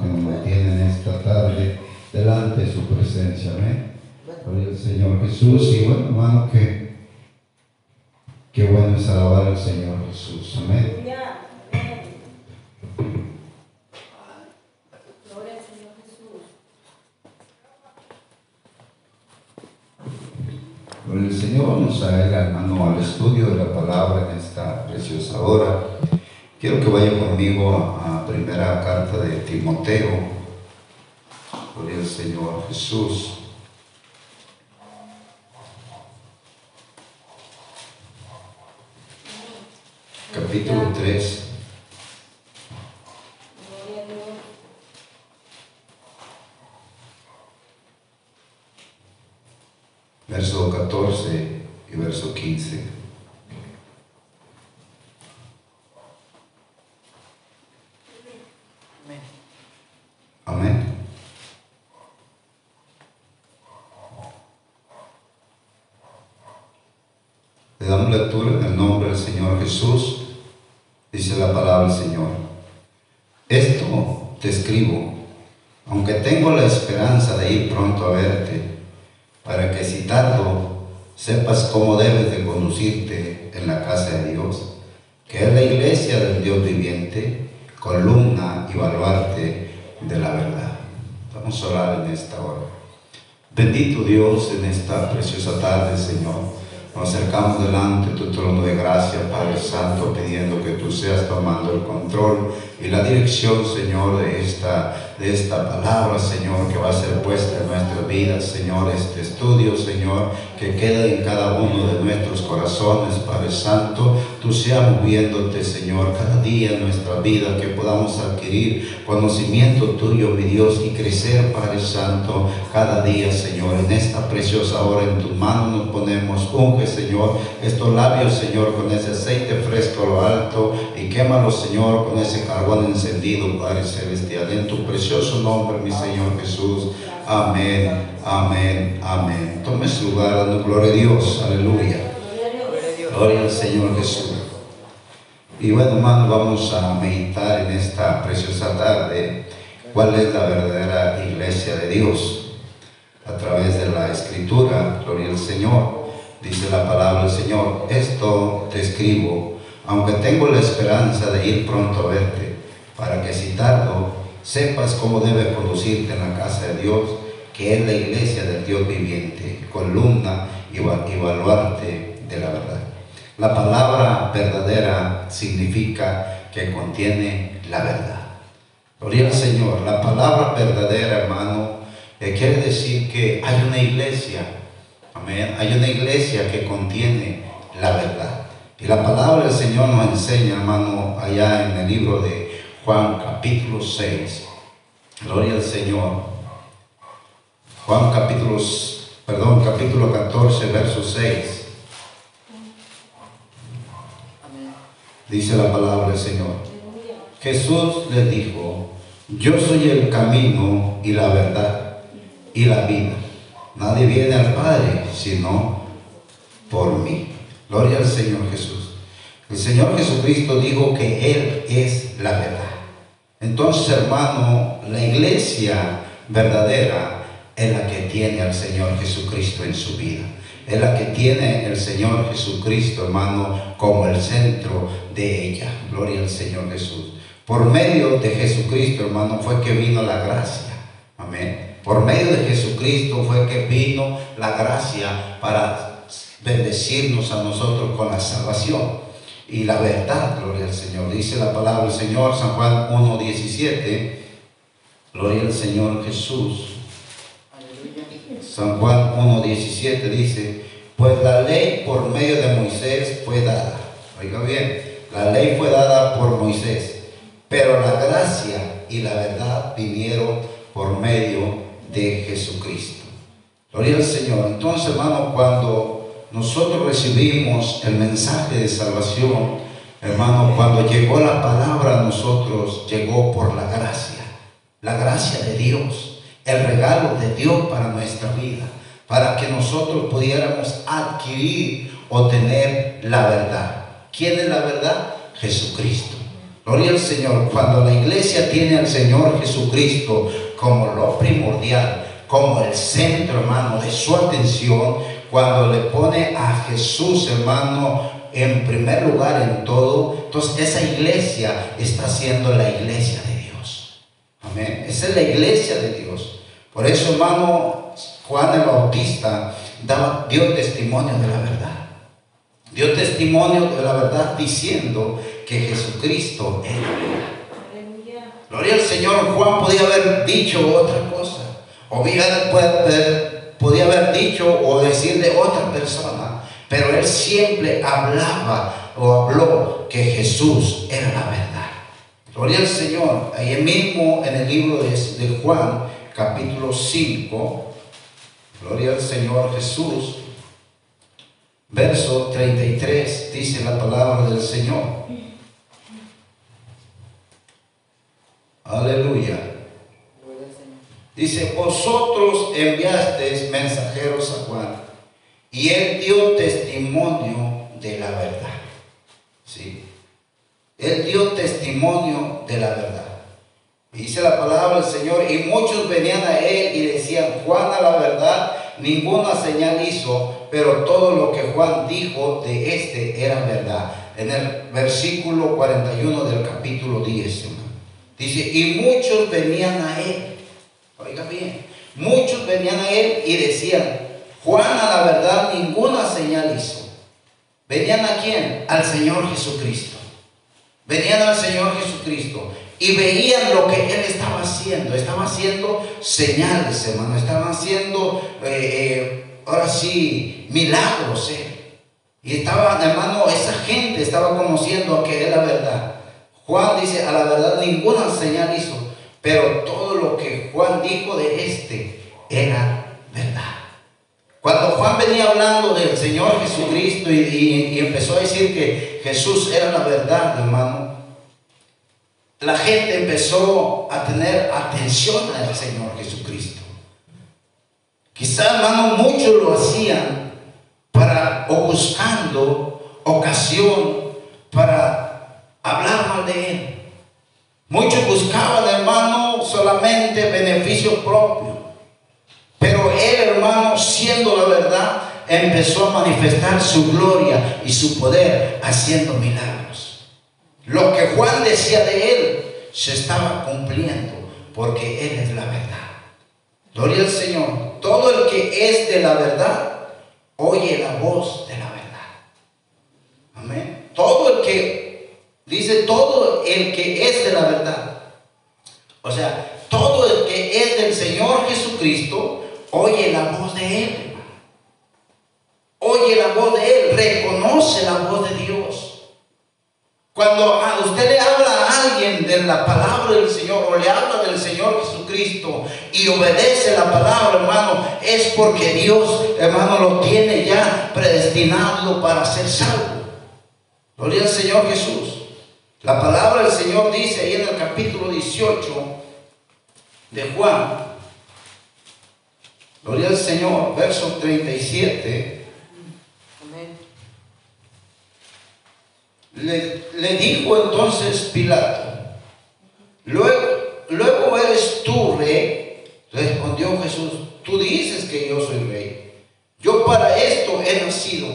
que nos mantiene en esta tarde delante de su presencia. Amén. Gloria Señor Jesús. Y bueno, hermano, que qué bueno es alabar al Señor Jesús. Amén. Gloria al Señor, vamos a ir hermano al estudio de la palabra en esta preciosa hora. Quiero que vaya conmigo a, primera carta de Timoteo. Gloria al Señor Jesús. Capítulo 3. Verso 14 y verso 15. lectura en el nombre del Señor Jesús, dice la palabra del Señor. Esto te escribo, aunque tengo la esperanza de ir pronto a verte, para que si tardo, sepas cómo debes de conducirte en la casa de Dios, que es la iglesia del Dios viviente, columna y baluarte de la verdad. Vamos a orar en esta hora. Bendito Dios en esta preciosa tarde, Señor. Nos acercamos delante de tu trono de gracia, Padre Santo, pidiendo que tú seas tomando el control y la dirección, Señor, de esta, de esta palabra, Señor, que va a ser puesta en nuestras vidas, Señor, este estudio, Señor, que quede en cada uno de nuestros corazones, Padre Santo, tú seas moviéndote, Señor, cada día en nuestra vida, que podamos adquirir conocimiento tuyo, mi Dios, y crecer, Padre Santo, cada día, Señor, en esta preciosa hora en tus manos nos ponemos, unge, Señor, estos labios, Señor, con ese aceite fresco a lo alto, y quémalos, Señor, con ese carbón encendido, Padre Celestial, en tu precioso nombre, mi Señor Jesús. Amén, amén, amén. Tome su lugar, dando gloria a Dios, aleluya. Gloria al Señor Jesús. Y bueno, hermanos, vamos a meditar en esta preciosa tarde cuál es la verdadera iglesia de Dios. A través de la escritura, gloria al Señor, dice la palabra del Señor, esto te escribo, aunque tengo la esperanza de ir pronto a verte, para que si tardo, sepas cómo debes conducirte en la casa de Dios, que es la iglesia del Dios viviente, columna y baluarte de la verdad. La palabra verdadera significa que contiene la verdad. Gloria al Señor. La palabra verdadera, hermano, eh, quiere decir que hay una iglesia. Amén. Hay una iglesia que contiene la verdad. Y la palabra del Señor nos enseña, hermano, allá en el libro de Juan capítulo 6. Gloria al Señor. Juan capítulo, perdón, capítulo 14, verso 6. Dice la palabra del Señor. Jesús le dijo, yo soy el camino y la verdad y la vida. Nadie viene al Padre sino por mí. Gloria al Señor Jesús. El Señor Jesucristo dijo que Él es la verdad. Entonces, hermano, la iglesia verdadera es la que tiene al Señor Jesucristo en su vida. Es la que tiene el Señor Jesucristo, hermano, como el centro de ella. Gloria al Señor Jesús. Por medio de Jesucristo, hermano, fue que vino la gracia. Amén. Por medio de Jesucristo fue que vino la gracia para bendecirnos a nosotros con la salvación y la verdad, gloria al Señor. Dice la palabra del Señor, San Juan 1.17, gloria al Señor Jesús. San Juan 1.17 dice, pues la ley por medio de Moisés fue dada. Oiga bien, la ley fue dada por Moisés, pero la gracia y la verdad vinieron por medio de Jesucristo. Gloria al Señor. Entonces, hermano, cuando nosotros recibimos el mensaje de salvación, hermano, cuando llegó la palabra a nosotros, llegó por la gracia, la gracia de Dios, el regalo de Dios para nuestra vida, para que nosotros pudiéramos adquirir o tener la verdad. ¿Quién es la verdad? Jesucristo. Gloria al Señor. Cuando la iglesia tiene al Señor Jesucristo como lo primordial, como el centro, hermano, de su atención, cuando le pone a Jesús, hermano, en primer lugar en todo, entonces esa iglesia está siendo la iglesia de Dios. Amén. Esa es la iglesia de Dios. Por eso, hermano, Juan el Bautista dio testimonio de la verdad. Dio testimonio de la verdad diciendo que Jesucristo era Gloria al Señor. Juan podía haber dicho otra cosa. O podía haber dicho o decir de otra persona. Pero él siempre hablaba o habló que Jesús era la verdad. Gloria al Señor. Ahí mismo en el libro de, de Juan, capítulo 5. Gloria al Señor Jesús. Verso 33 dice la palabra del Señor. Aleluya. Dice, vosotros enviasteis mensajeros a Juan y él dio testimonio de la verdad. ¿Sí? Él dio testimonio de la verdad. Dice la palabra del Señor, y muchos venían a él y decían, Juan a la verdad, ninguna señal hizo, pero todo lo que Juan dijo de este era verdad. En el versículo 41 del capítulo 10, Dice, y muchos venían a él. Oiga muchos venían a él y decían, Juan a la verdad ninguna señal hizo. ¿Venían a quién? Al Señor Jesucristo. Venían al Señor Jesucristo y veían lo que él estaba haciendo. Estaba haciendo señales, hermano. Estaban haciendo, eh, eh, ahora sí, milagros. Eh. Y estaba, hermano, esa gente estaba conociendo que era verdad. Juan dice, a la verdad ninguna señal hizo, pero todo lo que Juan dijo de este era verdad. Cuando Juan venía hablando del Señor Jesucristo y, empezó a decir que Jesús era la verdad, hermano, la gente empezó a tener atención al Señor Jesucristo. Quizá, hermano, muchos lo hacían para o buscando ocasión para hablar mal de él. Muchos buscaban, hermano, solamente beneficio propio. Pero él, hermano, siendo la verdad, empezó a manifestar su gloria y su poder haciendo milagros. Lo que Juan decía de él se estaba cumpliendo porque él es la verdad. Gloria al Señor. Todo el que es de la verdad, oye la voz de la verdad. Amén. Todo el que Dice todo el que es de la verdad. O sea, todo el que es del Señor Jesucristo oye la voz de Él. Oye la voz de Él, reconoce la voz de Dios. Cuando a usted le habla a alguien de la palabra del Señor o le habla del Señor Jesucristo y obedece la palabra, hermano, es porque Dios, hermano, lo tiene ya predestinado para ser salvo. Gloria al Señor Jesús. La palabra del Señor dice ahí en el capítulo 18 de Juan, Gloria al Señor, verso 37. Le, le, dijo entonces Pilato, luego, luego eres tú rey. Respondió Jesús, tú dices que yo soy rey. Yo para esto he nacido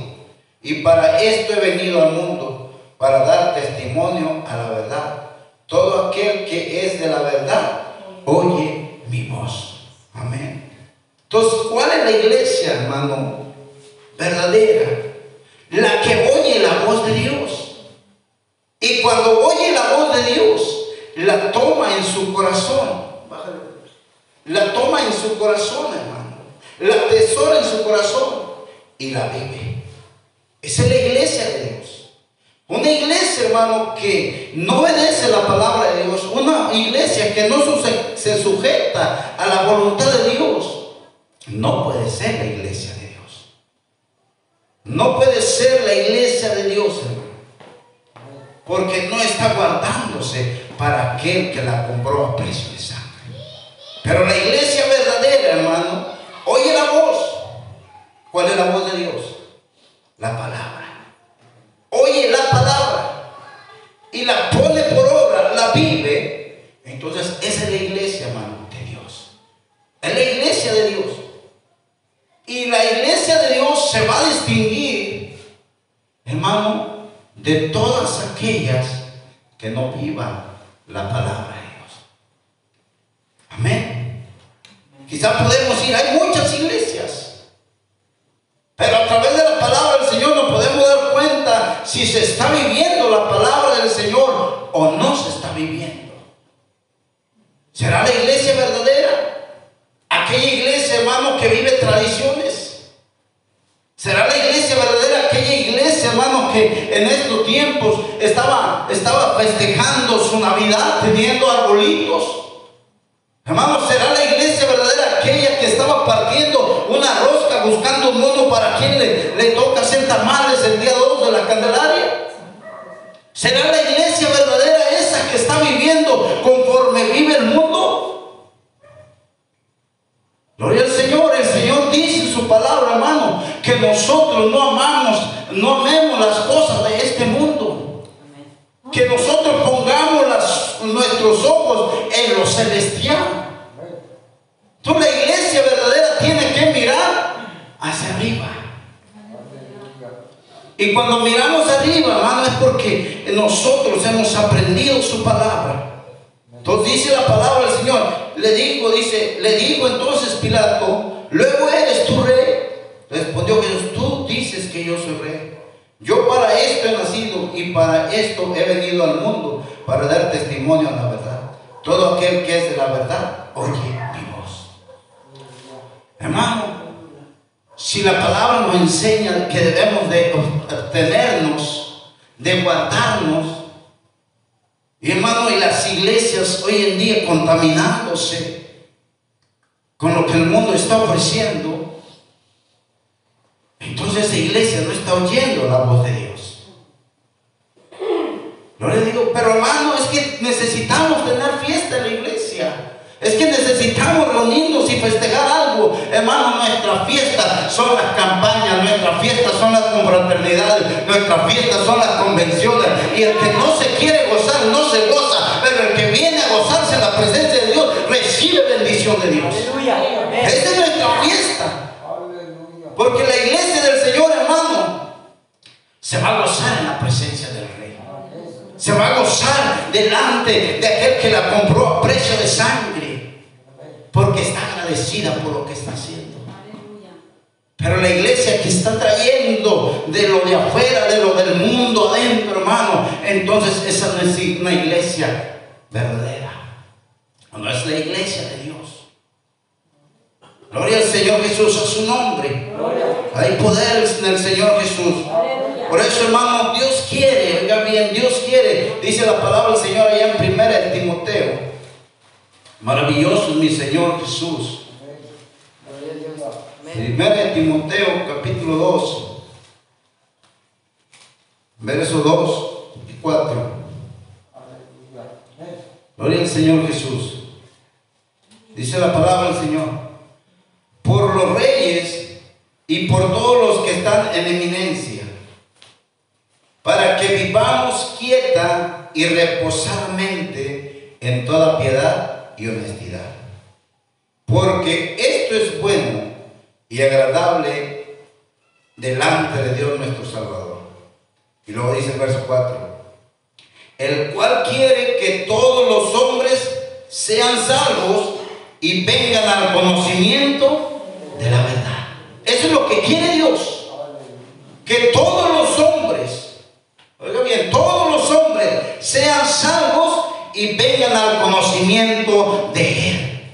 y para esto he venido al mundo para dar testimonio a la verdad. Todo aquel que es de la verdad, oye mi voz. Amén. Entonces, ¿cuál es la iglesia, hermano? Verdadera. La que oye la voz de Dios. Y cuando oye la voz de Dios, la toma en su corazón. La toma en su corazón, hermano. La atesora en su corazón y la vive. Esa es la iglesia de Dios. Una iglesia, hermano, que no obedece la palabra de Dios, una iglesia que no se sujeta a la voluntad de Dios, no puede ser la iglesia de Dios. No puede ser la iglesia de Dios, hermano. Porque no está guardándose para aquel que la compró a precio de sangre. Hemos aprendido su palabra. Entonces dice la palabra del Señor, le digo, dice, le digo entonces Pilato, luego eres tu rey. Respondió Jesús, tú dices que yo soy rey. Yo para esto he nacido y para esto he venido al mundo, para dar testimonio a la verdad. Todo aquel que es de la verdad, oye mi voz. Hermano, si la palabra nos enseña que debemos de obtenernos, de guardarnos, y hermano, y las iglesias hoy en día contaminándose con lo que el mundo está ofreciendo, entonces esa iglesia no está oyendo la voz de Dios. No le digo, pero hermano, es que necesitamos tener fiesta en la iglesia. Es que necesitamos reunirnos y festejar algo. Hermano, nuestras fiestas son las campañas, nuestras fiestas son las confraternidades, nuestras fiestas son las convenciones. Y el que no se quiere gozar, no se goza. Pero el que viene a gozarse en la presencia de Dios, recibe bendición de Dios. Esa es nuestra fiesta. Porque la iglesia del Señor, hermano, se va a gozar en la presencia del Rey. Se va a gozar delante de aquel que la compró a precio de sangre. Porque está agradecida por lo que está haciendo. Pero la iglesia que está trayendo de lo de afuera, de lo del mundo adentro, hermano, entonces esa no es una iglesia verdadera. No es la iglesia de Dios. Gloria al Señor Jesús a su nombre. Hay poder en el Señor Jesús. Por eso, hermano, Dios quiere, oiga bien, Dios quiere, dice la palabra del Señor allá en primera de Timoteo. Maravilloso mi Señor Jesús. Primera de Timoteo, capítulo 2, verso 2 y 4. Gloria al Señor Jesús. Dice la palabra del Señor. Por los reyes y por todos los que están en eminencia, para que vivamos quieta y reposadamente en toda piedad y honestidad. Porque esto es bueno y agradable delante de Dios nuestro Salvador. Y luego dice el verso 4, el cual quiere que todos los hombres sean salvos y vengan al conocimiento de la verdad. Eso es lo que quiere Dios. Que todos los hombres, oiga bien, todos los hombres sean salvos y vengan al conocimiento de Él.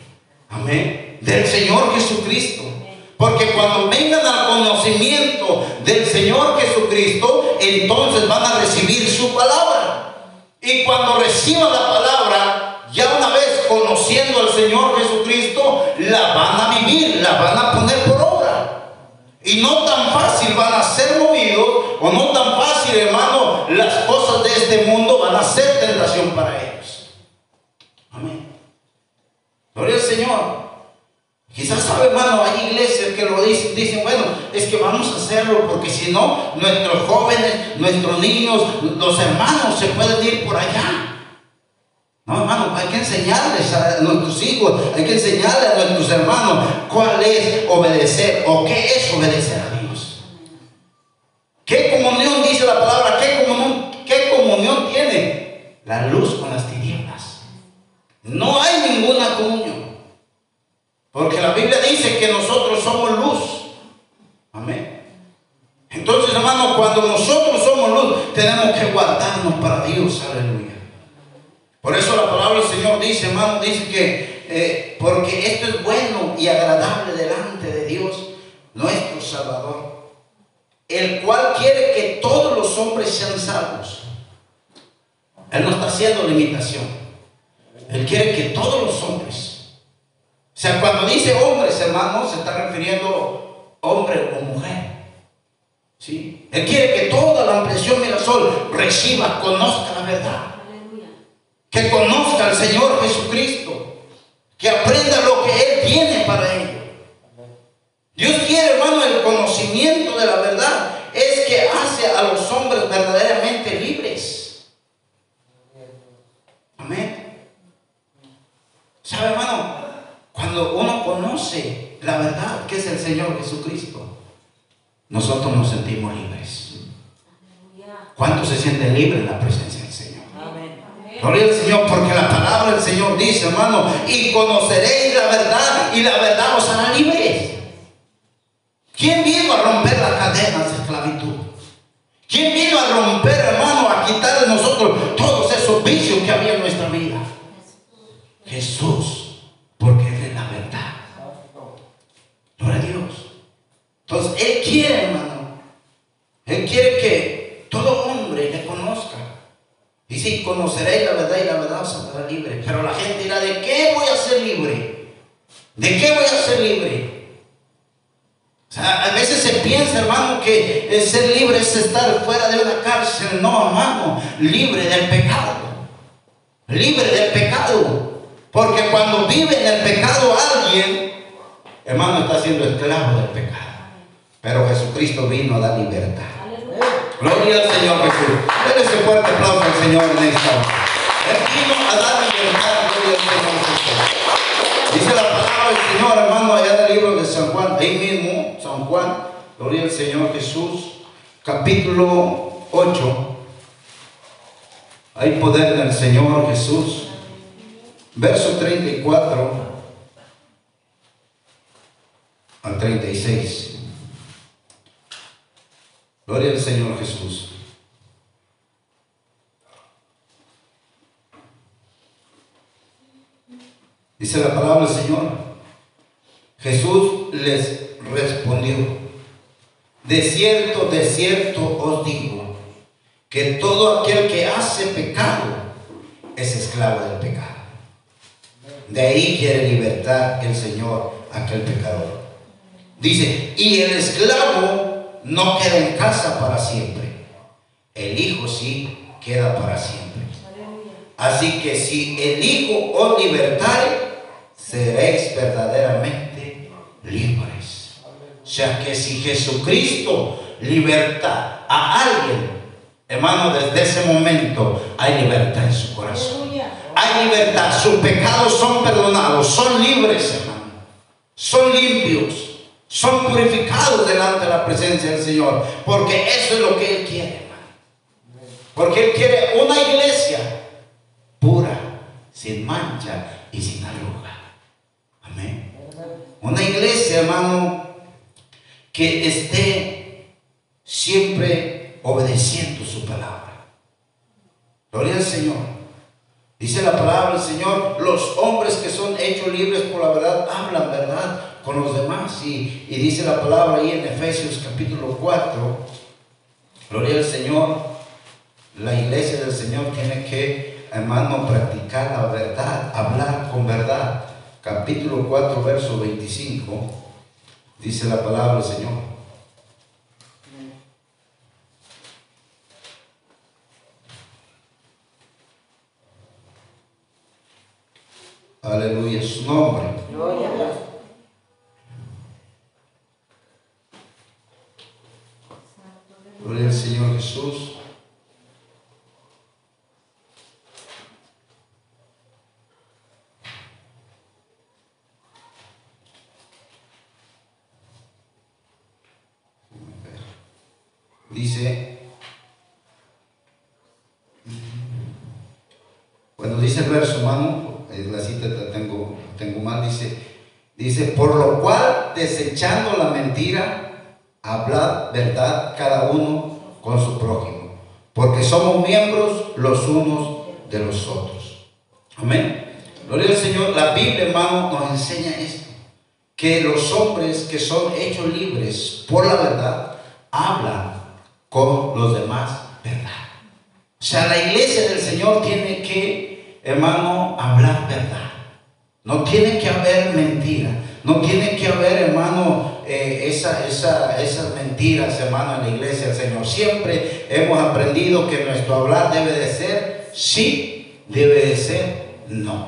Amén. Del Señor Jesucristo. Porque cuando vengan al conocimiento del Señor Jesucristo, entonces van a recibir su palabra. Y cuando reciban la palabra, ya una vez conociendo al Señor Jesucristo, la van a vivir, la van a poner por obra. Y no tan fácil van a ser movidos, o no tan fácil, hermano, las cosas de este mundo van a ser tentación para ellos. Amén. Gloria al Señor. Quizás sabe, hermano, hay iglesias que lo dicen, dicen, bueno, es que vamos a hacerlo porque si no, nuestros jóvenes, nuestros niños, los hermanos se pueden ir por allá. No, hermano, hay que enseñarles a nuestros hijos, hay que enseñarles a nuestros hermanos cuál es obedecer o qué es obedecer a Dios. ¿Qué comunión dice la palabra? ¿Qué comunión, qué comunión no hay ningún acuño. Porque la Biblia dice que nosotros somos luz. Amén. Entonces, hermanos, cuando nosotros somos luz, tenemos que guardarnos para Dios. Aleluya. Por eso la palabra del Señor dice, hermano, dice que eh, porque esto es bueno y agradable delante de Dios, nuestro Salvador, el cual quiere que todos los hombres sean salvos. Él no está haciendo limitación. Él quiere que todos los hombres. O sea, cuando dice hombres, hermano, se está refiriendo hombre o mujer. ¿Sí? Él quiere que toda la impresión Mirasol reciba, conozca la verdad. Que conozca al Señor Jesucristo. Que aprenda lo que Él tiene para ellos. Dios quiere, hermano, el conocimiento de la verdad. Es que hace a los hombres verdaderamente libres. Amén. ¿Sabe, hermano? Cuando uno conoce la verdad que es el Señor Jesucristo, nosotros nos sentimos libres. ¿Cuántos se sienten libres en la presencia del Señor? Gloria al Señor, porque la palabra del Señor dice, hermano, y conoceréis la verdad y la verdad os hará libres. ¿Quién vino a romper las cadenas de esclavitud? ¿Quién vino a romper, hermano, a quitar de nosotros todos esos vicios que había en nuestra vida? Jesús, porque Él es la verdad. Gloria a Dios. Él quiere, hermano, Él quiere que todo hombre le conozca. Y si conoceréis la verdad y la verdad os hará libre. Pero la gente dirá, ¿de qué voy a ser libre? ¿De qué voy a ser libre? a veces se piensa, hermano, que ser libre es estar fuera de una cárcel. No, hermano, libre del pecado. Libre del pecado. Porque cuando vive en el pecado alguien, hermano, está siendo esclavo del pecado. Pero Jesucristo vino a dar libertad. Gloria al Señor Jesús. Denle ese fuerte aplauso al Señor en esta hora. Él vino a dar libertad. Gloria al Señor Jesús. Dice la palabra del Señor, hermano, allá del libro de San Juan, ahí mismo, San Juan, gloria al Señor Jesús, capítulo 8. Hay poder del Señor Jesús. Verso 34 al 36. Gloria al Señor Jesús. Dice la palabra del Señor. Jesús les respondió, de cierto, de cierto os digo, que todo aquel que hace pecado es esclavo del pecado. De ahí quiere libertar el Señor aquel pecador. Dice, y el esclavo no queda en casa para siempre. El Hijo sí queda para siempre. Así que si el Hijo os libertare, seréis verdaderamente libres. O sea que si Jesucristo liberta a alguien, hermano, desde ese momento hay libertad en su corazón. Hay libertad, sus pecados son perdonados, son libres, hermano. Son limpios son purificados delante de la presencia del Señor, porque eso es lo que Él quiere, hermano. Porque Él quiere una iglesia pura, sin mancha y sin arruga. Amén. Una iglesia, hermano, que esté siempre obedeciendo su palabra. Gloria al Señor. Dice la palabra del Señor, los hombres que son hechos libres por la verdad hablan verdad con los demás. Y, dice la palabra ahí en Efesios capítulo 4, gloria al Señor, la iglesia del Señor tiene que, hermano, practicar la verdad, hablar con verdad. Capítulo 4, verso 25, dice la palabra del Señor. Aleluya, su nombre. Gloria al Señor Jesús. Dice, cuando dice el verso, hermano, la cita tengo, tengo mal, dice, Dice, por lo cual, desechando la mentira, hablad verdad cada uno con su prójimo, porque somos miembros los unos de los otros. Amén. Gloria al Señor. La Biblia, hermano, nos enseña esto, que los hombres que son hechos libres por la verdad, hablan con los demás verdad. O sea, la iglesia del Señor tiene que, hermano, hablar verdad. No tiene que haber mentira. No tiene que haber, hermano, eh, esa, esas mentiras, hermano, en la iglesia del Señor. Siempre hemos aprendido que nuestro hablar debe de ser sí, debe de ser no.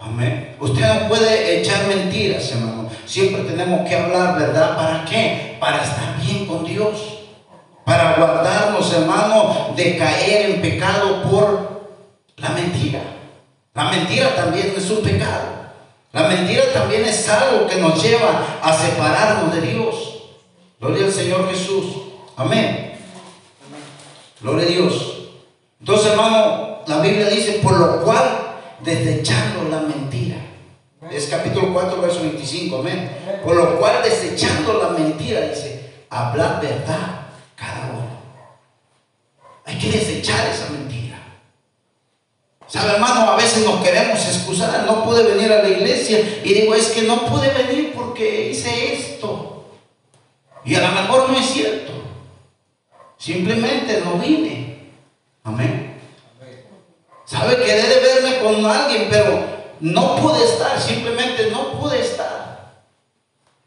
Amén. Usted no puede echar mentiras, hermano. Siempre tenemos que hablar verdad. ¿Para qué? Para estar bien con Dios. Para guardarnos, hermano, de caer en pecado por la mentira. La mentira también es un pecado. La mentira también es algo que nos lleva a separarnos de Dios. Gloria al Señor Jesús. Amén. Gloria a Dios. Entonces, hermano, la Biblia dice, por lo cual, desechando la mentira. Es capítulo 4, verso 25. Amén. Por lo cual, desechando la mentira, dice, hablar verdad cada uno. Hay que desechar esa mentira. ¿Sabe, hermano? A veces nos queremos excusar, no pude venir a la iglesia y digo, es que no pude venir porque hice esto. Y a lo mejor no es cierto. Simplemente no vine. Amén. Sabe, quedé de verme con alguien, pero no pude estar, simplemente no pude estar.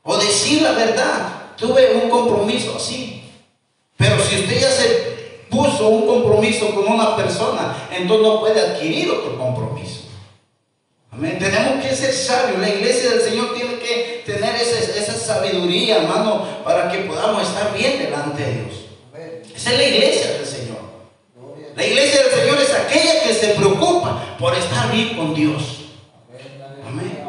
O decir la verdad, tuve un compromiso así. Pero si usted ya se puso un compromiso con una persona, entonces no puede adquirir otro compromiso. Amén. Tenemos que ser sabios. La iglesia del Señor tiene que tener esa, esa sabiduría, hermano, para que podamos estar bien delante de Dios. Esa es la iglesia del Señor. La iglesia del Señor es aquella que se preocupa por estar bien con Dios. Amén.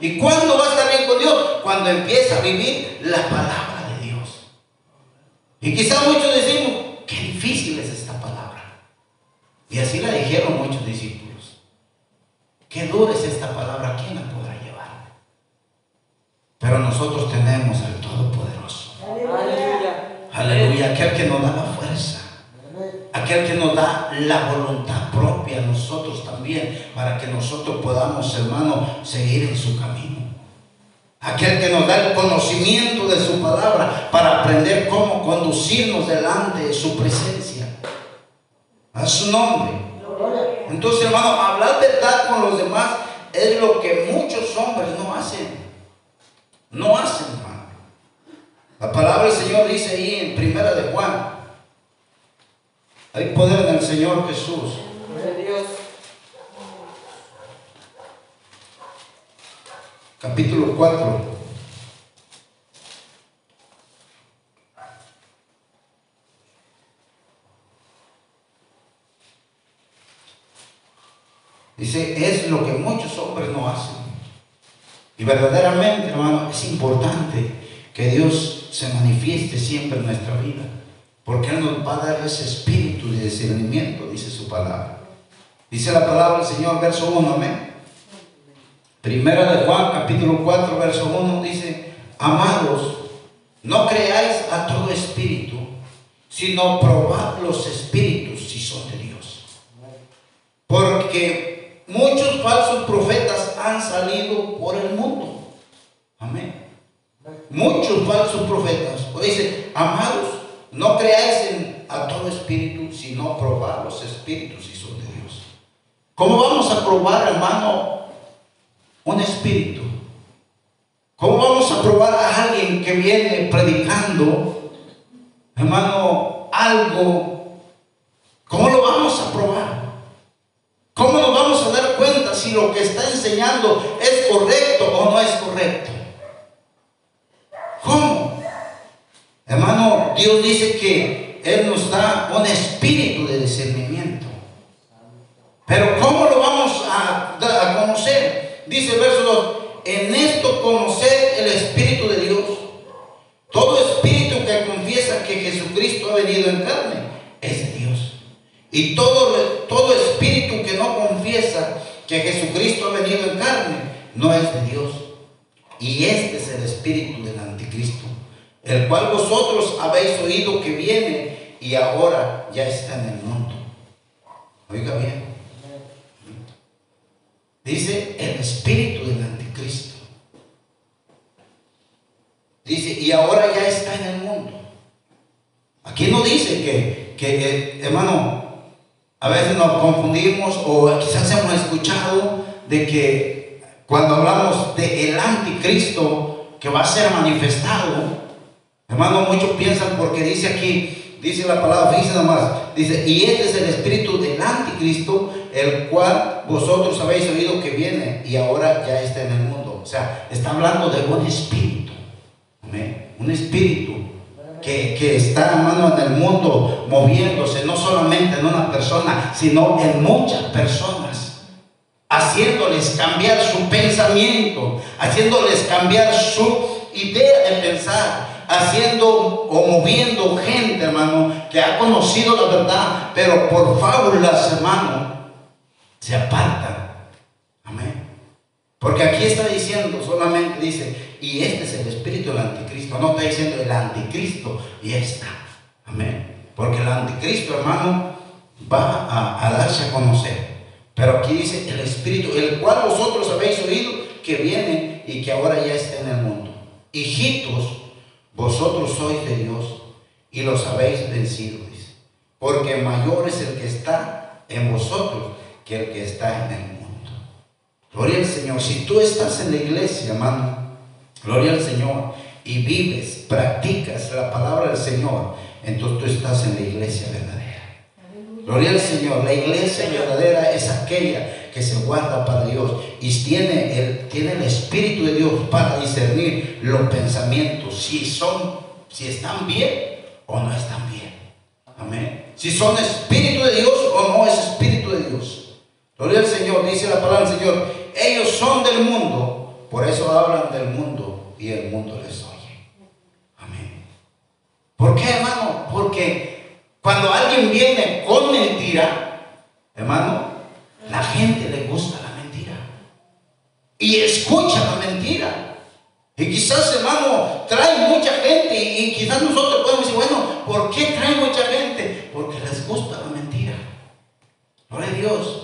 ¿Y cuándo va a estar bien con Dios? Cuando empieza a vivir la palabra de Dios. Y quizás muchos decimos, Qué difícil es esta palabra. Y así la dijeron muchos discípulos. Qué dura es esta palabra, ¿quién la podrá llevar? Pero nosotros tenemos al Todopoderoso. Aleluya. Aleluya, aquel que nos da la fuerza. Aquel que nos da la voluntad propia a nosotros también, para que nosotros podamos, hermano, seguir en su camino. Aquel que nos da el conocimiento de su palabra para aprender cómo conducirnos delante de su presencia. A su nombre. Entonces, hermano, hablar verdad con los demás es lo que muchos hombres no hacen. No hacen, hermano. La palabra del Señor dice ahí en primera de Juan. Hay poder en el Señor Jesús. Dios. Capítulo 4. Dice, es lo que muchos hombres no hacen. Y verdaderamente, hermano, es importante que Dios se manifieste siempre en nuestra vida. Porque Él nos va a dar ese espíritu de discernimiento, dice su palabra. Dice la palabra del Señor, verso 1, amén. Primera de Juan, capítulo 4, verso 1 dice, amados, no creáis a todo espíritu, sino probad los espíritus si son de Dios. Porque muchos falsos profetas han salido por el mundo. Amén. Muchos falsos profetas. Pues dice, amados, no creáis en, a todo espíritu, sino probad los espíritus si son de Dios. ¿Cómo vamos a probar, hermano, un espíritu. ¿Cómo vamos a probar a alguien que viene predicando, hermano, algo? ¿Cómo lo vamos a probar? ¿Cómo nos vamos a dar cuenta si lo que está enseñando es correcto o no es correcto? ¿Cómo? Hermano, Dios dice que Él nos da un espíritu de discernimiento. Pero ¿cómo lo vamos a, a conocer? Dice el verso 2, en esto conocer el Espíritu de Dios. Todo espíritu que confiesa que Jesucristo ha venido en carne es de Dios. Y todo, todo espíritu que no confiesa que Jesucristo ha venido en carne no es de Dios. y este es el espíritu del anticristo, el cual vosotros habéis oído que viene y ahora ya está en el mundo. Oiga bien. Dice el espíritu del anticristo. Dice, y ahora ya está en el mundo. Aquí no dice que, que eh, hermano, a veces nos confundimos o quizás hemos escuchado de que cuando hablamos de el anticristo que va a ser manifestado, hermano, muchos piensan porque dice aquí, dice la palabra, dice nada más, dice, y este es el espíritu del anticristo, el cual vosotros habéis oído que viene y ahora ya está en el mundo. O sea, está hablando de un espíritu, un espíritu que, está, hermano, en el mundo moviéndose, no solamente en una persona, sino en muchas personas, haciéndoles cambiar su pensamiento, haciéndoles cambiar su idea de pensar, haciendo o moviendo gente, hermano, que ha conocido la verdad, pero por fábulas, hermano, se apartan. Amén. Porque aquí está diciendo, solamente dice, y este es el espíritu del anticristo. No está diciendo el anticristo y está. Amén. Porque el anticristo, hermano, va a, darse a conocer. Pero aquí dice el espíritu, el cual vosotros habéis oído que viene y que ahora ya está en el mundo. Hijitos, vosotros sois de Dios y los habéis vencido, dice. Porque mayor es el que está en vosotros que el que está en el mundo. Gloria al Señor. Si tú estás en la iglesia, hermano, Gloria al Señor. Y vives, practicas la palabra del Señor. Entonces tú estás en la iglesia verdadera. Gloria al Señor. La iglesia verdadera es aquella que se guarda para Dios y tiene el, tiene el Espíritu de Dios para discernir los pensamientos, si son, si están bien o no están bien. Amén. Si son Espíritu de Dios o no es Espíritu de Dios. Gloria al Señor, dice la palabra del Señor. Ellos son del mundo, por eso hablan del mundo y el mundo les oye. Amén. ¿Por qué, hermano? Porque cuando alguien viene con mentira, hermano, la gente le gusta la mentira. Y escucha la mentira. Y quizás, hermano, trae mucha gente y, quizás nosotros podemos decir, bueno, ¿por qué trae mucha gente? Porque les gusta la mentira. Gloria a Dios.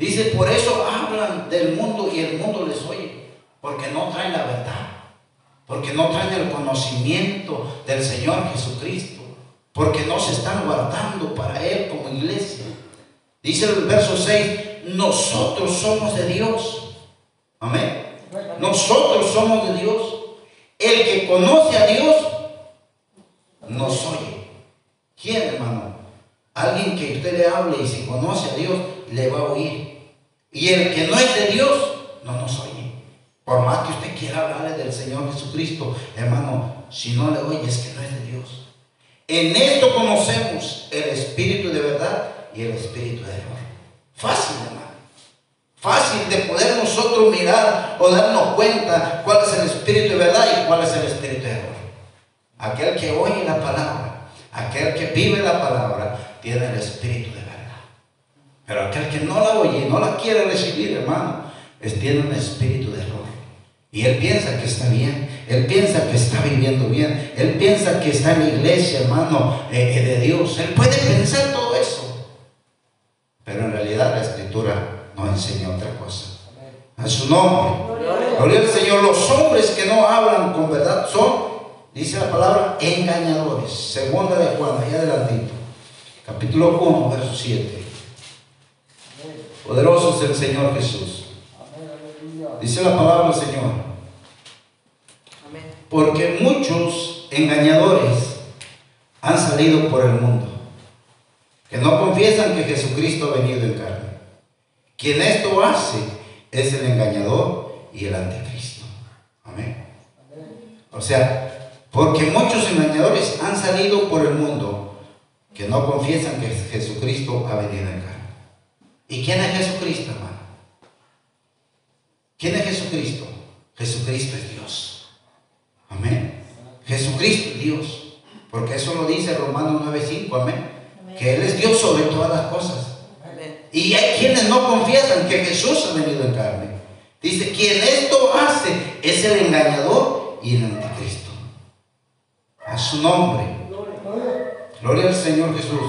Dice, por eso hablan del mundo y el mundo les oye porque no traen la verdad, porque no traen el conocimiento del Señor Jesucristo, porque no se están guardando para Él como iglesia. Dice el verso 6, nosotros somos de Dios. Amén. Nosotros somos de Dios. El que conoce a Dios nos oye. ¿Quién, hermano? Alguien que usted le hable y si conoce a Dios, le va a oír. Y el que no es de Dios, no nos oye. Por más que usted quiera hablarle del Señor Jesucristo, hermano, si no le oye es que no es de Dios. En esto conocemos el espíritu de verdad y el espíritu de error. Fácil, hermano. Fácil de poder nosotros mirar o darnos cuenta cuál es el espíritu de verdad y cuál es el espíritu de error. Aquel que oye la palabra, aquel que vive la palabra, tiene el espíritu de verdad. Pero aquel que no la oye, no la quiere recibir, hermano, es, tiene un espíritu de error. Y él piensa que está bien, él piensa que está viviendo bien, él piensa que está en la iglesia, hermano, eh, eh, de Dios. Él puede pensar todo eso. Pero en realidad la escritura no enseña otra cosa. A su nombre. Gloria al Señor. Los hombres que no hablan con verdad son, dice la palabra, engañadores. Segunda de Juan, ahí adelantito. Capítulo 1, verso 7. Poderoso es el Señor Jesús. Dice la palabra del Señor. Porque muchos engañadores han salido por el mundo, que no confiesan que Jesucristo ha venido en carne. Quien esto hace es el engañador y el anticristo. Amén. O sea, porque muchos engañadores han salido por el mundo que no confiesan que Jesucristo ha venido en carne. ¿Y quién es Jesucristo, hermano? ¿Quién es Jesucristo? Jesucristo es Dios. Amén. Jesucristo es Dios. Porque eso lo dice Romanos 9:5. Amén. Que Él es Dios sobre todas las cosas. Y hay quienes no confiesan que Jesús ha venido en carne. Dice, quien esto hace es el engañador y el anticristo. A su nombre. Gloria al Señor Jesús.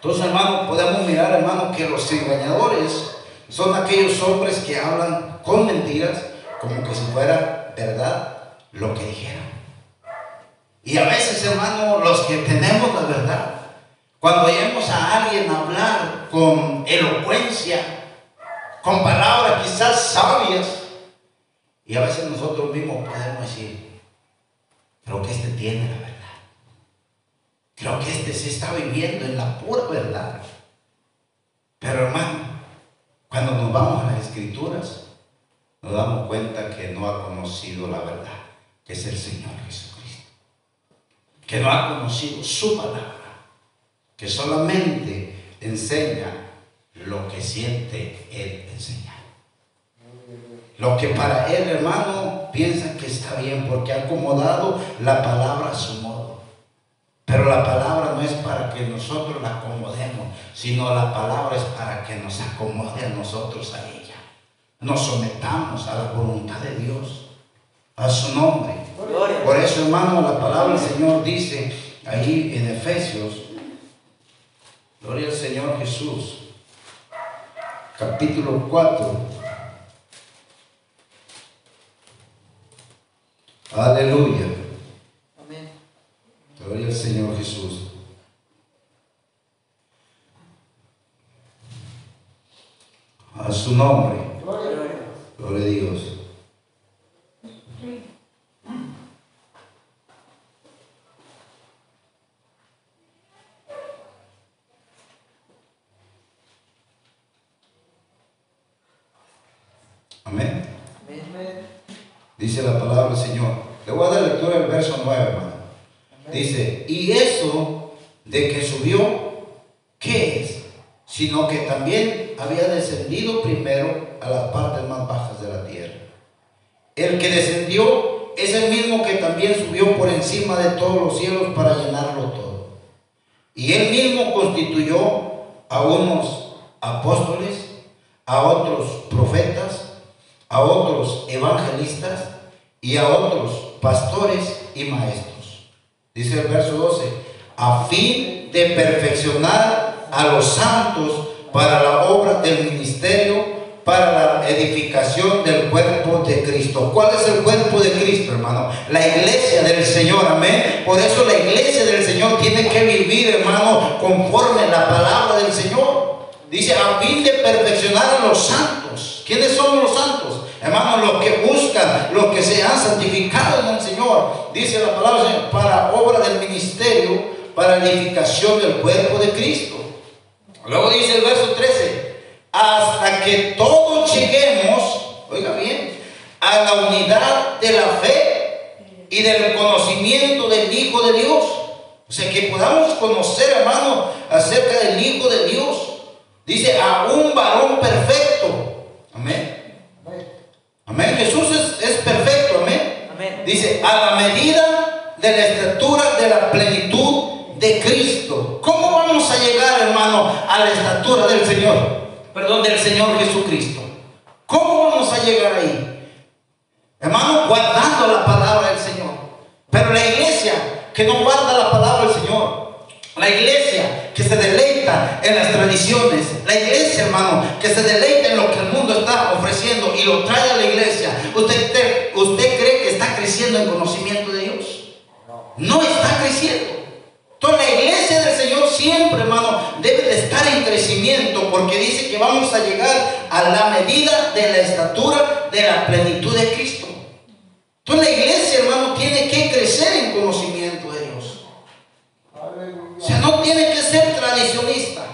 Entonces, hermano, podemos mirar, hermano, que los engañadores son aquellos hombres que hablan con mentiras, como que si fuera verdad lo que dijeron. Y a veces, hermano, los que tenemos la verdad, cuando oímos a alguien hablar con elocuencia, con palabras quizás sabias, y a veces nosotros mismos podemos decir, creo que este tiene la verdad. Creo que este se está viviendo en la pura verdad. Pero hermano, cuando nos vamos a las escrituras, nos damos cuenta que no ha conocido la verdad, que es el Señor Jesucristo. Que no ha conocido su palabra, que solamente enseña lo que siente Él enseñar. Lo que para Él, hermano, piensa que está bien porque ha acomodado la palabra a su. Pero la palabra no es para que nosotros la acomodemos, sino la palabra es para que nos acomode a nosotros a ella. Nos sometamos a la voluntad de Dios, a su nombre. Por eso, hermano, la palabra del Señor dice ahí en Efesios, Gloria al Señor Jesús, capítulo 4. Aleluya. Gloria al Señor Jesús. A su nombre. Gloria a Dios. Amén. Dice la palabra del Señor. Le voy a dar lectura del verso 9, hermano. Dice, y eso de que subió, ¿qué es? Sino que también había descendido primero a las partes más bajas de la tierra. El que descendió es el mismo que también subió por encima de todos los cielos para llenarlo todo. Y él mismo constituyó a unos apóstoles, a otros profetas, a otros evangelistas y a otros pastores y maestros Dice el verso 12, a fin de perfeccionar a los santos para la obra del ministerio, para la edificación del cuerpo de Cristo. ¿Cuál es el cuerpo de Cristo, hermano? La iglesia del Señor, amén. Por eso la iglesia del Señor tiene que vivir, hermano, conforme a la palabra del Señor. Dice, a fin de perfeccionar a los santos. ¿Quiénes son los santos? Hermanos, los que buscan, los que se han santificado en el Señor, dice la palabra del Señor, para obra del ministerio, para edificación del cuerpo de Cristo. Luego dice el verso 13, hasta que todos lleguemos, oiga bien, a la unidad de la fe y del conocimiento del Hijo de Dios. O sea, que podamos conocer, hermano, acerca del Hijo de Dios. Dice, a un varón perfecto. Amén. Amén. Jesús es, perfecto. Amén. Dice, a la medida de la estatura de la plenitud de Cristo. ¿Cómo vamos a llegar, hermano, a la estatura del Señor? Perdón, del Señor Jesucristo. ¿Cómo vamos a llegar ahí? Hermano, guardando la palabra del Señor. Pero la iglesia que no guarda la palabra del Señor, la iglesia que se deleita en las tradiciones. La iglesia, hermano, que se deleita en lo que el mundo está ofreciendo y lo trae a la iglesia. ¿Usted, usted cree que está creciendo en conocimiento de Dios? No está creciendo. Toda la iglesia del Señor siempre, hermano, debe de estar en crecimiento porque dice que vamos a llegar a la medida de la estatura de la plenitud de Cristo. Entonces la iglesia, hermano, tiene que crecer en conocimiento de Dios. O sea, no tiene que ser tradicionista.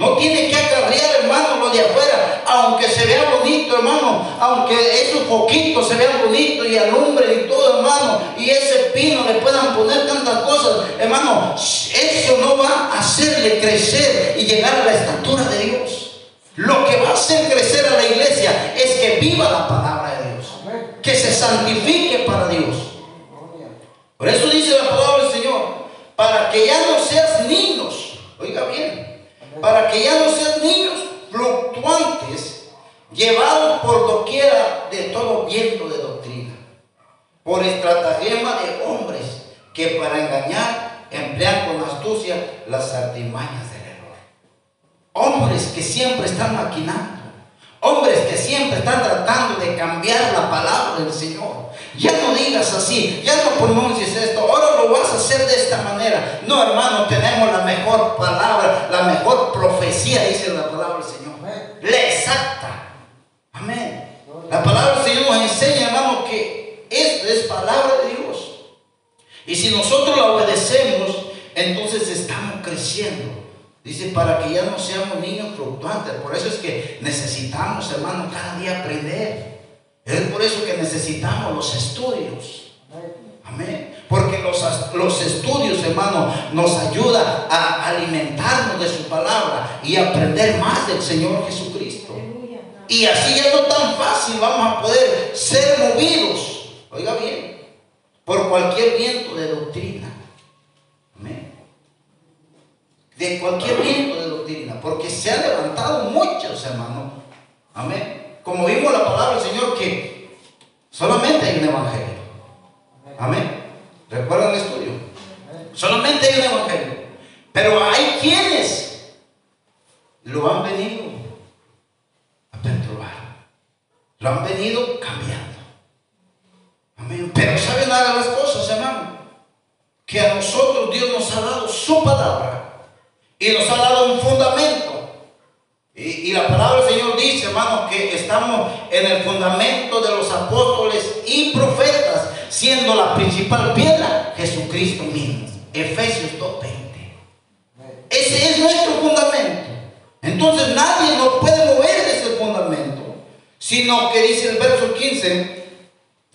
No tiene que acarrear, hermano, lo de afuera, aunque se vea bonito, hermano, aunque esos poquitos se vean bonitos y alumbren y todo, hermano, y ese pino le puedan poner tantas cosas, hermano, eso no va a hacerle crecer y llegar a la estatura de Dios. Lo que va a hacer crecer a la iglesia es que viva la palabra de Dios, que se santifique para Dios. Por eso dice la palabra del Señor, para que ya no seas niños, oiga bien, para que ya no seas niños fluctuantes, llevados por doquiera de todo por estratagema de hombres que para engañar emplean con astucia las artimañas del error. Hombres que siempre están maquinando. Hombres que siempre están tratando de cambiar la palabra del Señor. Ya no digas así, ya no pronuncies esto, ahora lo vas a hacer de esta manera. No, hermano, tenemos la mejor palabra, la mejor profecía, dice la palabra del Señor. La exacta. Amén. La palabra del Señor nos enseña, hermano, que esto es palabra de Dios. Y si nosotros la obedecemos, entonces estamos creciendo. Dice, para que ya no seamos niños fluctuantes. Por eso es que necesitamos, hermano, cada día aprender. Es por eso que necesitamos los estudios. Amén. Porque los, los estudios, hermano, nos ayudan a alimentarnos de su palabra y aprender más del Señor Jesucristo. Y así ya no tan fácil vamos a poder ser movidos. Oiga bien, por cualquier viento de doctrina. Amén. De cualquier viento de doctrina. Porque se han levantado muchos, hermano. Amén como vimos la palabra del Señor, que solamente hay un evangelio. Amén. ¿Recuerdan el estudio? Solamente hay un evangelio. Pero hay quienes lo han venido a perturbar. Lo han venido cambiando. Amén. Pero ¿saben nada de las cosas, hermano? Que a nosotros Dios nos ha dado su palabra y nos ha dado un fundamento y, la palabra del Señor dice, hermanos, que estamos en el fundamento de los apóstoles y profetas, siendo la principal piedra Jesucristo mismo. Efesios 2.20. Ese es nuestro fundamento. Entonces nadie nos puede mover de ese fundamento, sino que dice el verso 15,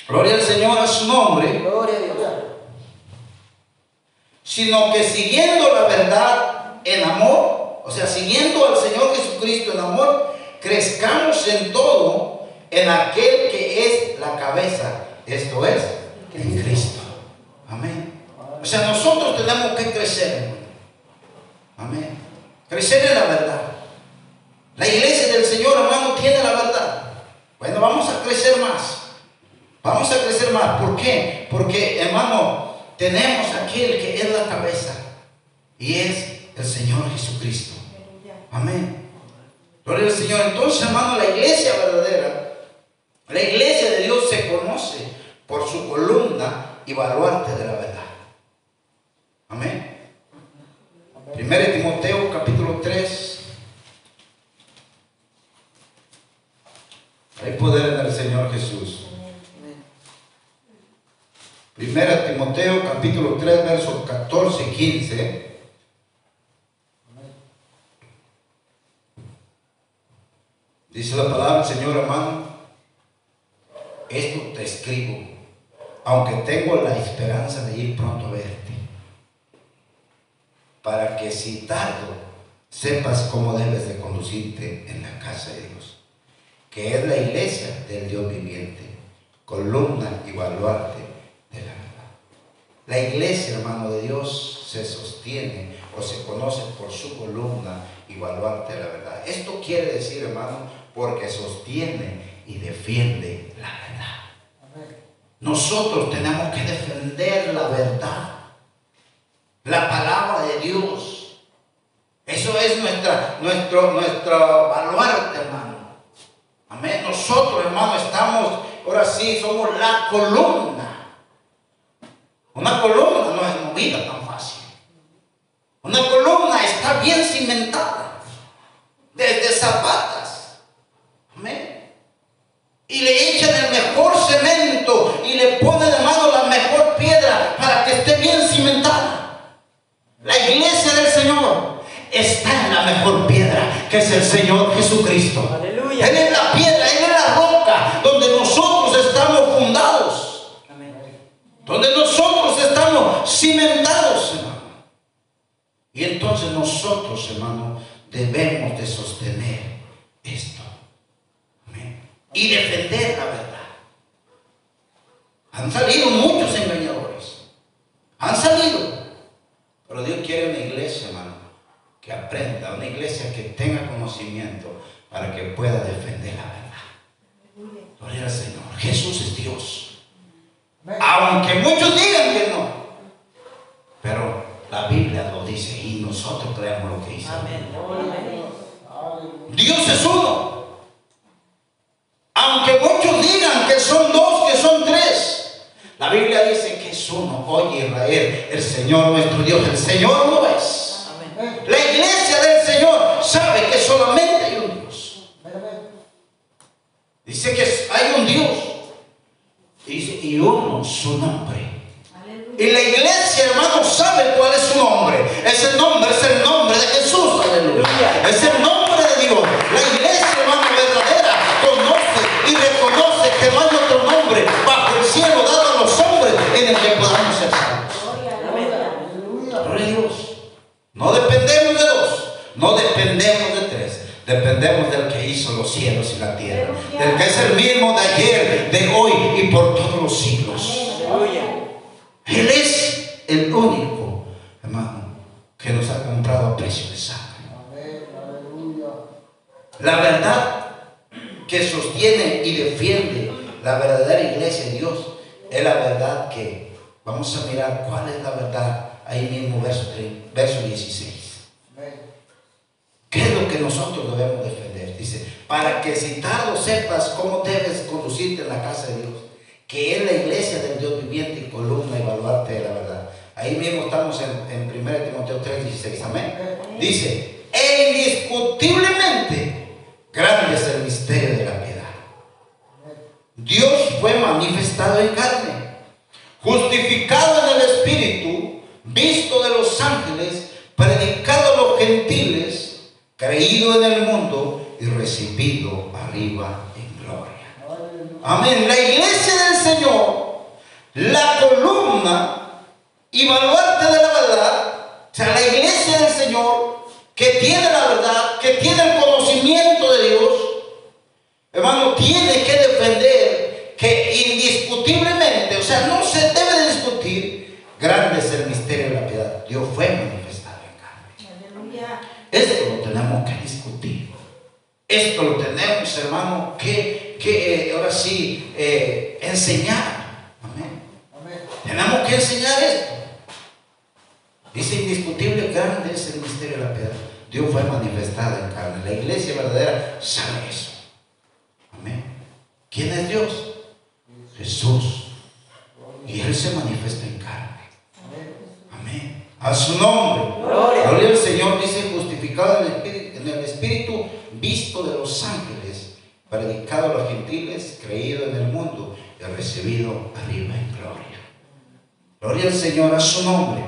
gloria al Señor a su nombre, gloria a Dios. Sino que siguiendo la verdad en amor, o sea, siguiendo al Señor Jesucristo en amor, crezcamos en todo en aquel que es la cabeza. Esto es, en Cristo. Amén. O sea, nosotros tenemos que crecer. Amén. Crecer en la verdad. La iglesia del Señor, hermano, tiene la verdad. Bueno, vamos a crecer más. Vamos a crecer más. ¿Por qué? Porque, hermano, tenemos aquel que es la cabeza. Y es el Señor Jesucristo. Amén. Gloria al Señor. Entonces, hermano, la iglesia verdadera, la iglesia de Dios se conoce por su columna y baluarte de la verdad. Amén. Primero Timoteo capítulo 3. Hay poder en el Señor Jesús. Primera Timoteo capítulo 3, versos 14 y 15. Dice la palabra del Señor, hermano, esto te escribo, aunque tengo la esperanza de ir pronto a verte, para que si tardo, sepas cómo debes de conducirte en la casa de Dios, que es la iglesia del Dios viviente, columna y baluarte de la verdad. La iglesia, hermano de Dios, se sostiene o se conoce por su columna y baluarte de la verdad. Esto quiere decir, hermano, porque sostiene y defiende la verdad. Nosotros tenemos que defender la verdad, la palabra de Dios. Eso es nuestra, nuestro, nuestro baluarte, hermano. Amén. Nosotros, hermano, estamos, ahora sí, somos la columna. Una columna no es movida tan fácil. Una columna está bien cimentada. Desde Zapata y le echan el mejor cemento La iglesia del Señor está en la mejor piedra, que es el Señor Jesucristo. Aleluya. Él es la piedra, Él es la roca donde nosotros estamos fundados. Donde nosotros estamos cimentados, hermano. Y entonces nosotros, hermano, debemos de sostener esto y defender la verdad. Han salido muchos engañadores. Han salido. Pero Dios quiere una iglesia, hermano, que aprenda, una iglesia que tenga conocimiento para que pueda defender la verdad. Gloria al Señor. Jesús es Dios. Aunque muchos digan que no. Pero la Biblia lo dice y nosotros creemos lo que dice. Dios es uno. Aunque muchos digan que son dos, que son tres. La Biblia dice es uno. Oye Israel, el Señor nuestro Dios, el Señor no es. La iglesia del Señor sabe que solamente hay un Dios. Dice que hay un Dios. Dice, y uno su nombre. Y la iglesia, hermano, sabe cuál es su nombre. Ese nombre es el nombre de Jesús. Aleluya. Es el nombre de Dios. La iglesia, hermano, verdadera, No dependemos de dos, no dependemos de tres. Dependemos del que hizo los cielos y la tierra. Del que es el mismo de ayer, de hoy y por todos los siglos. Él es el único, hermano, que nos ha comprado a precio de sangre. La verdad que sostiene y defiende la verdadera iglesia de Dios es la verdad que, vamos a mirar cuál es la verdad, ahí mismo verso, verso 16. ¿Qué es lo que nosotros debemos defender? Dice, para que si tardo sepas cómo debes conducirte en la casa de Dios que es la iglesia del Dios viviente y columna y baluarte de la verdad. Ahí mismo estamos en, en 1 Timoteo 3, 16, amén. Dice, e indiscutiblemente grande es el misterio de la piedad. Dios fue manifestado en carne, justificado en el Espíritu, visto de los ángeles, predicado a los gentiles, creído en el mundo y recibido arriba Amén. La iglesia del Señor, la columna y baluarte de la verdad, o sea, la iglesia del Señor que tiene la verdad, que tiene el conocimiento de Dios, hermano, tiene que defender que indiscutiblemente, o sea, no se debe discutir, grande es el misterio. Dios fue manifestado en carne. Esto lo tenemos que discutir. Esto lo tenemos, hermano, que que eh, ahora sí eh, enseñar. Amén. Tenemos que enseñar esto. Dice indiscutible, grande es el misterio de la piedad. Dios fue manifestado en carne. La iglesia verdadera sabe eso. Amén. ¿Quién es Dios? Jesús. Y Él se manifiesta en carne. Amén. A su nombre. Gloria, al Señor dice justificado en el Espíritu, visto de los ángeles predicado a los gentiles, creído en el mundo y recibido arriba en gloria. Gloria al Señor, a su nombre.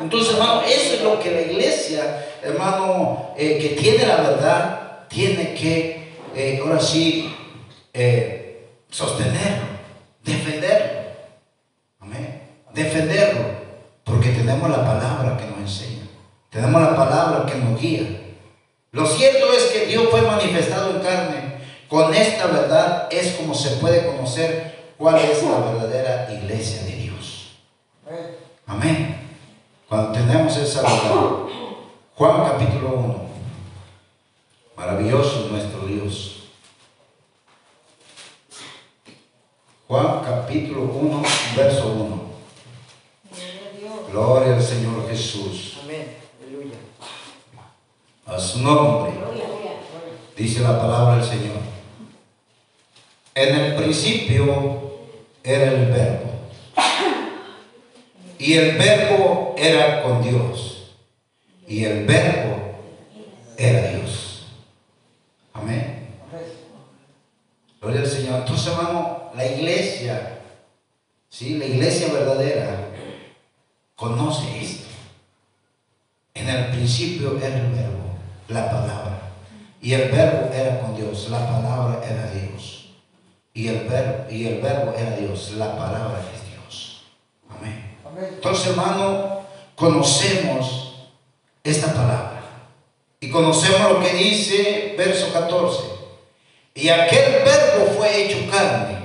Entonces, hermano, eso es lo que la iglesia, hermano, eh, que tiene la verdad, tiene que, eh, ahora sí, eh, sostenerlo, defenderlo. Amén. Defenderlo, porque tenemos la palabra que nos enseña. Tenemos la palabra que nos guía. Lo cierto es que Dios fue manifestado en carne con esta verdad es como se puede conocer cuál es la verdadera iglesia de Dios. Amén. Cuando tenemos esa verdad. Juan capítulo 1. Maravilloso nuestro Dios. Juan capítulo 1, verso 1. Gloria al Señor Jesús. Amén. Aleluya. A su nombre. Dice la palabra del Señor. En el principio era el verbo. Y el verbo era con Dios. Y el verbo era Dios. Amén. Gloria al Señor. Entonces, hermano, la iglesia, ¿sí? la iglesia verdadera, conoce esto. En el principio era el verbo, la palabra. Y el verbo era con Dios, la palabra era Dios. Y el, verbo, y el verbo era Dios, la palabra es Dios. Amén. Entonces, hermano, conocemos esta palabra. Y conocemos lo que dice verso 14. Y aquel verbo fue hecho carne.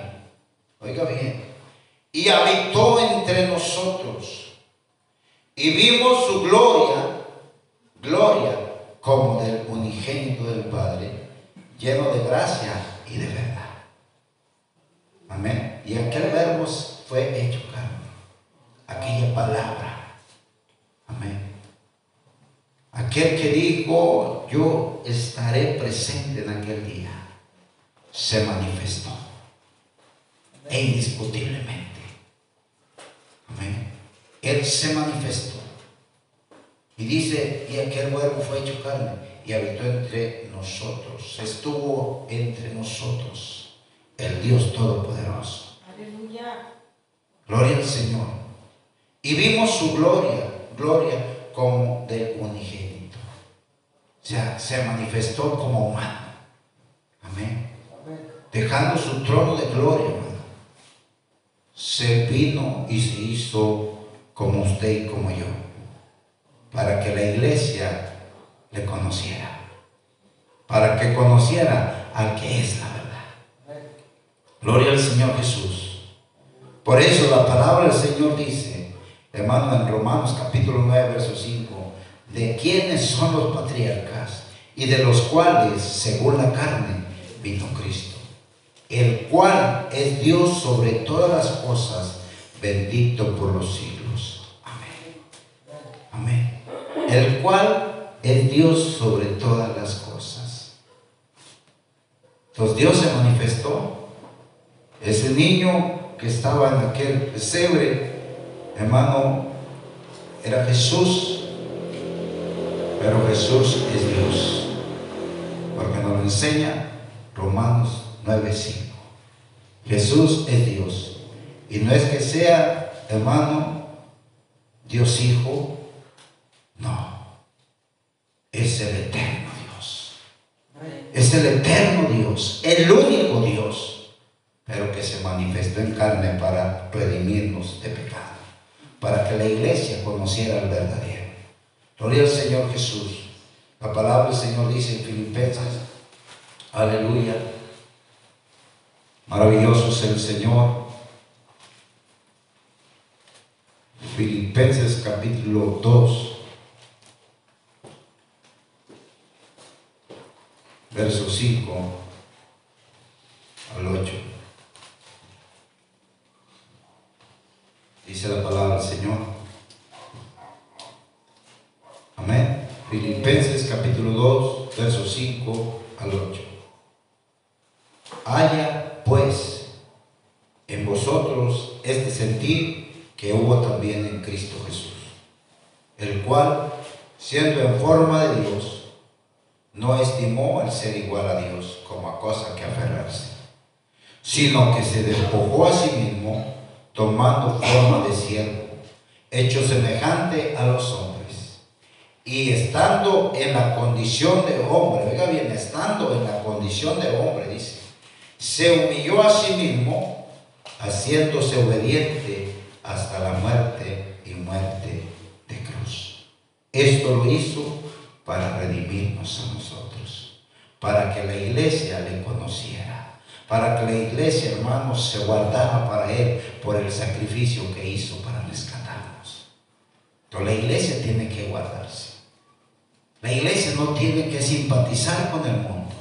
Oiga bien. Y habitó entre nosotros. Y vimos su gloria, gloria como del unigénito del Padre, lleno de gracia y de verdad. Amén. Y aquel verbo fue hecho palabra. Amén. Aquel que dijo, yo estaré presente en aquel día, se manifestó. E indiscutiblemente. Amén. Él se manifestó. Y dice, y aquel verbo fue hecho carne y habitó entre nosotros. Estuvo entre nosotros el Dios Todopoderoso. Aleluya. Gloria al Señor. Y vimos su gloria, gloria como de unigénito. O sea, se manifestó como humano. Amén. Dejando su trono de gloria, Se vino y se hizo como usted y como yo. Para que la iglesia le conociera. Para que conociera al que es la verdad. Gloria al Señor Jesús. Por eso la palabra del Señor dice, hermano, en Romanos capítulo 9, verso 5, de quiénes son los patriarcas y de los cuales, según la carne, vino Cristo, el cual es Dios sobre todas las cosas, bendito por los siglos. Amén. El cual es Dios sobre todas las cosas. Entonces Dios se manifestó. Ese niño que estaba en aquel pesebre, hermano, era Jesús, pero Jesús es Dios, porque nos lo enseña Romanos 9:5. Jesús es Dios, y no es que sea, hermano, Dios Hijo, no, es el eterno Dios, es el eterno Dios, el único Dios, pero que se manifestó en carne para redimirnos de pecado para que la iglesia conociera al verdadero. Gloria al Señor Jesús. La palabra del Señor dice en Filipenses, aleluya, maravilloso es el Señor. Filipenses capítulo 2, verso 5 al 8. Dice la palabra del Señor. Amén. Filipenses capítulo 2, verso 5 al 8. Haya pues en vosotros este sentir que hubo también en Cristo Jesús, el cual, siendo en forma de Dios, no estimó el ser igual a Dios como a cosa que aferrarse, sino que se despojó a sí mismo tomando forma de siervo, hecho semejante a los hombres. Y estando en la condición de hombre, venga bien, estando en la condición de hombre, dice, se humilló a sí mismo, haciéndose obediente hasta la muerte y muerte de cruz. Esto lo hizo para redimirnos a nosotros, para que la iglesia le conociera para que la iglesia, hermanos, se guardara para Él por el sacrificio que hizo para rescatarnos. Pero la iglesia tiene que guardarse. La iglesia no tiene que simpatizar con el mundo.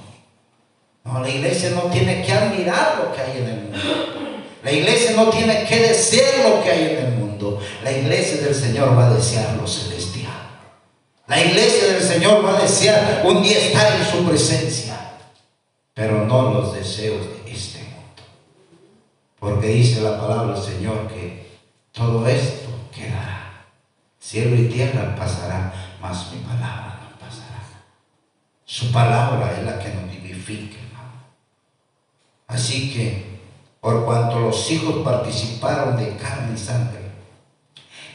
No, la iglesia no tiene que admirar lo que hay en el mundo. La iglesia no tiene que desear lo que hay en el mundo. La iglesia del Señor va a desear lo celestial. La iglesia del Señor va a desear un día estar en su presencia, pero no los deseos de porque dice la palabra del Señor que todo esto quedará. Cielo y tierra pasará, mas mi palabra no pasará. Su palabra es la que nos vivifica, Así que, por cuanto los hijos participaron de carne y sangre,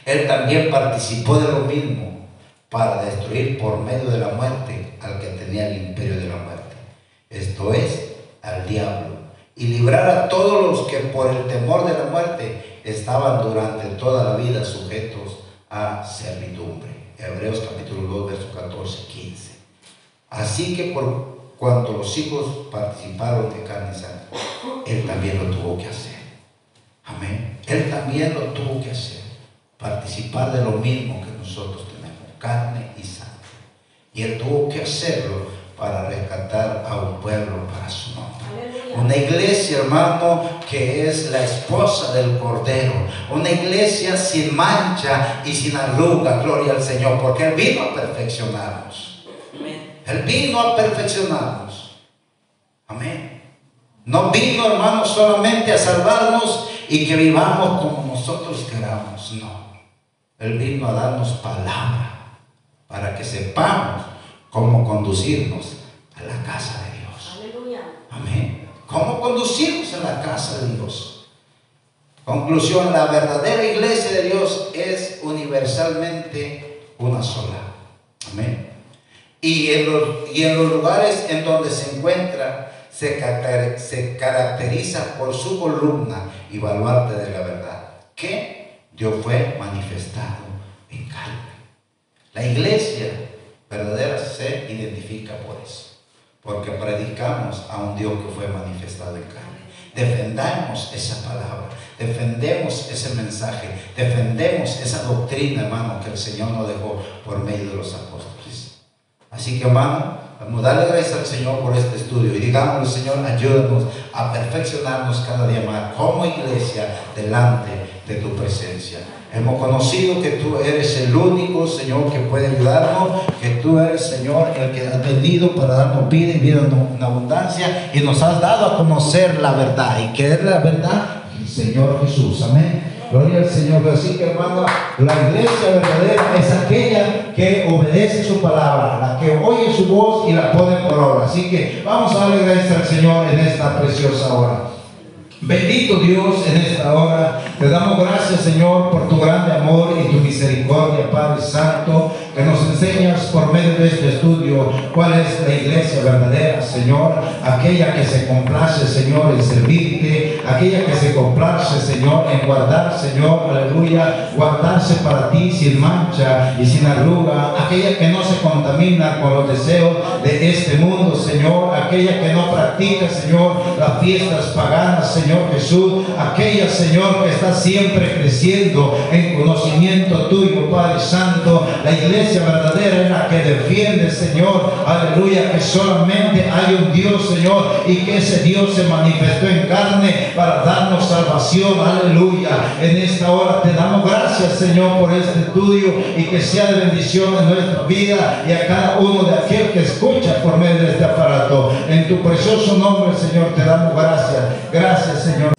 Él también participó de lo mismo para destruir por medio de la muerte al que tenía el imperio de la muerte. Esto es, al diablo y librar a todos los que por el temor de la muerte estaban durante toda la vida sujetos a servidumbre. Hebreos capítulo 2, verso 14, 15. Así que por cuanto los hijos participaron de carne y Él también lo tuvo que hacer. Amén. Él también lo tuvo que hacer. Participar de lo mismo que nosotros carne y sangre. Y Él tuvo que hacerlo para rescatar a un pueblo para su nombre Una iglesia, hermano, que es la esposa del Cordero. Una iglesia sin mancha y sin arruga, gloria al Señor, porque Él vino a perfeccionarnos. Él vino a perfeccionarnos. Amén. No vino, hermano, solamente a salvarnos y que vivamos como nosotros queramos. No. Él vino a darnos palabra para que sepamos cómo conducirnos a la casa de Dios. Aleluya. Amén. Cómo conducirnos a la casa de Dios. Conclusión, la verdadera iglesia de Dios es universalmente una sola. Amén. Y en los, y en los lugares en donde se encuentra, se, se caracteriza por su columna y baluarte de la verdad, que Dios fue manifestado en carne. La iglesia verdadera se identifica por eso, porque predicamos a un Dios que fue manifestado en carne. Defendamos esa palabra, defendemos ese mensaje, defendemos esa doctrina, hermano, que el Señor nos dejó por medio de los apóstoles. Así que, hermano, vamos a darle gracias al Señor por este estudio y digamos, Señor, ayúdanos a perfeccionarnos cada día más como iglesia delante de tu presencia. Hemos conocido que tú eres el único, Señor, que puede ayudarnos, que tú eres, Señor, el que ha venido para darnos vida y vida en abundancia y nos has dado a conocer la verdad. ¿Y que es la verdad? El Señor Jesús. Amén. Gloria al Señor. Así que, hermano, la iglesia verdadera es aquella que obedece su palabra, la que oye su voz y la pone por obra. Así que vamos a darle gracias al Señor en esta preciosa hora. Bendito Dios en esta hora. Te damos gracias, Señor, por tu grande amor y tu misericordia, Padre Santo, que nos enseñas por medio de este estudio cuál es la iglesia verdadera, Señor. Aquella que se complace, Señor, en servirte. Aquella que se complace, Señor, en guardar, Señor, aleluya. Guardarse para ti sin mancha y sin arruga. Aquella que no se contamina con los deseos de este mundo, Señor. Aquella que no practica, Señor, las fiestas paganas, Señor Jesús. Aquella, Señor, que está siempre creciendo en conocimiento tuyo, Padre Santo. La iglesia verdadera es la que defiende, Señor. Aleluya, que solamente hay un Dios, Señor, y que ese Dios se manifestó en carne para darnos salvación. Aleluya. En esta hora te damos gracias, Señor, por este estudio y que sea de bendición en nuestra vida y a cada uno de aquel que escucha por medio de este aparato. En tu precioso nombre, Señor, te damos gracias. Gracias, Señor.